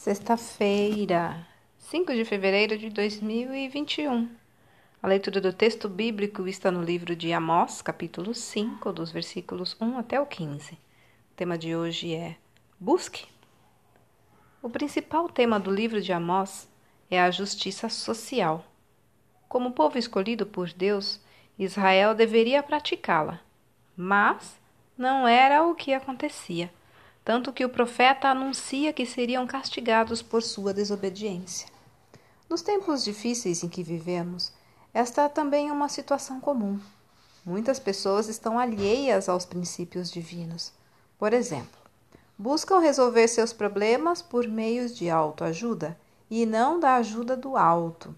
Sexta-feira, 5 de fevereiro de 2021. A leitura do texto bíblico está no livro de Amós, capítulo 5, dos versículos 1 até o 15. O tema de hoje é Busque. O principal tema do livro de Amós é a justiça social. Como povo escolhido por Deus, Israel deveria praticá-la, mas não era o que acontecia tanto que o profeta anuncia que seriam castigados por sua desobediência. Nos tempos difíceis em que vivemos, esta é também uma situação comum. Muitas pessoas estão alheias aos princípios divinos. Por exemplo, buscam resolver seus problemas por meios de autoajuda e não da ajuda do alto.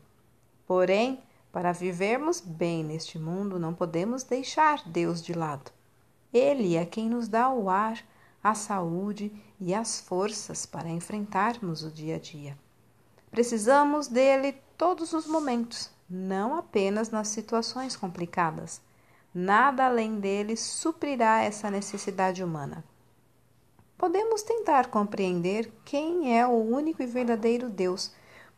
Porém, para vivermos bem neste mundo, não podemos deixar Deus de lado. Ele é quem nos dá o ar, a saúde e as forças para enfrentarmos o dia a dia. Precisamos dele todos os momentos, não apenas nas situações complicadas. Nada além dele suprirá essa necessidade humana. Podemos tentar compreender quem é o único e verdadeiro Deus,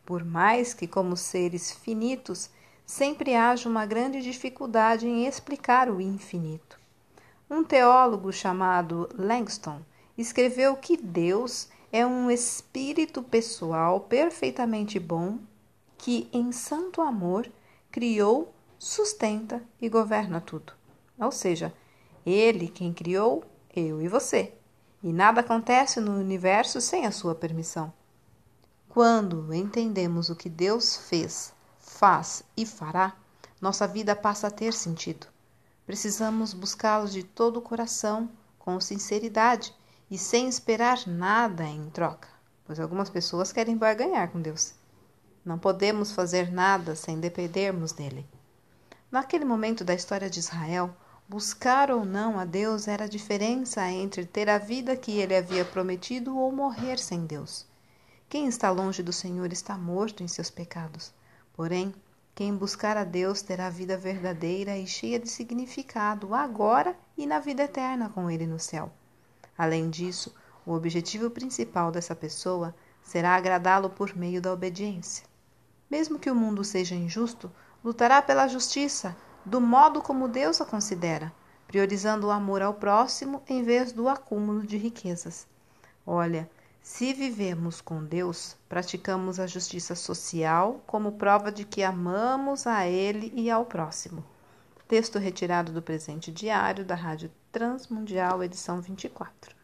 por mais que, como seres finitos, sempre haja uma grande dificuldade em explicar o infinito. Um teólogo chamado Langston escreveu que Deus é um espírito pessoal perfeitamente bom que, em santo amor, criou, sustenta e governa tudo. Ou seja, Ele quem criou, eu e você. E nada acontece no universo sem a sua permissão. Quando entendemos o que Deus fez, faz e fará, nossa vida passa a ter sentido. Precisamos buscá-lo de todo o coração, com sinceridade e sem esperar nada em troca, pois algumas pessoas querem barganhar com Deus. Não podemos fazer nada sem dependermos dele. Naquele momento da história de Israel, buscar ou não a Deus era a diferença entre ter a vida que ele havia prometido ou morrer sem Deus. Quem está longe do Senhor está morto em seus pecados. Porém, quem buscar a Deus terá vida verdadeira e cheia de significado agora e na vida eterna com Ele no céu. Além disso, o objetivo principal dessa pessoa será agradá-lo por meio da obediência. Mesmo que o mundo seja injusto, lutará pela justiça, do modo como Deus a considera, priorizando o amor ao próximo em vez do acúmulo de riquezas. Olha, se vivemos com Deus, praticamos a justiça social como prova de que amamos a Ele e ao próximo. Texto retirado do presente diário da Rádio Transmundial, edição 24.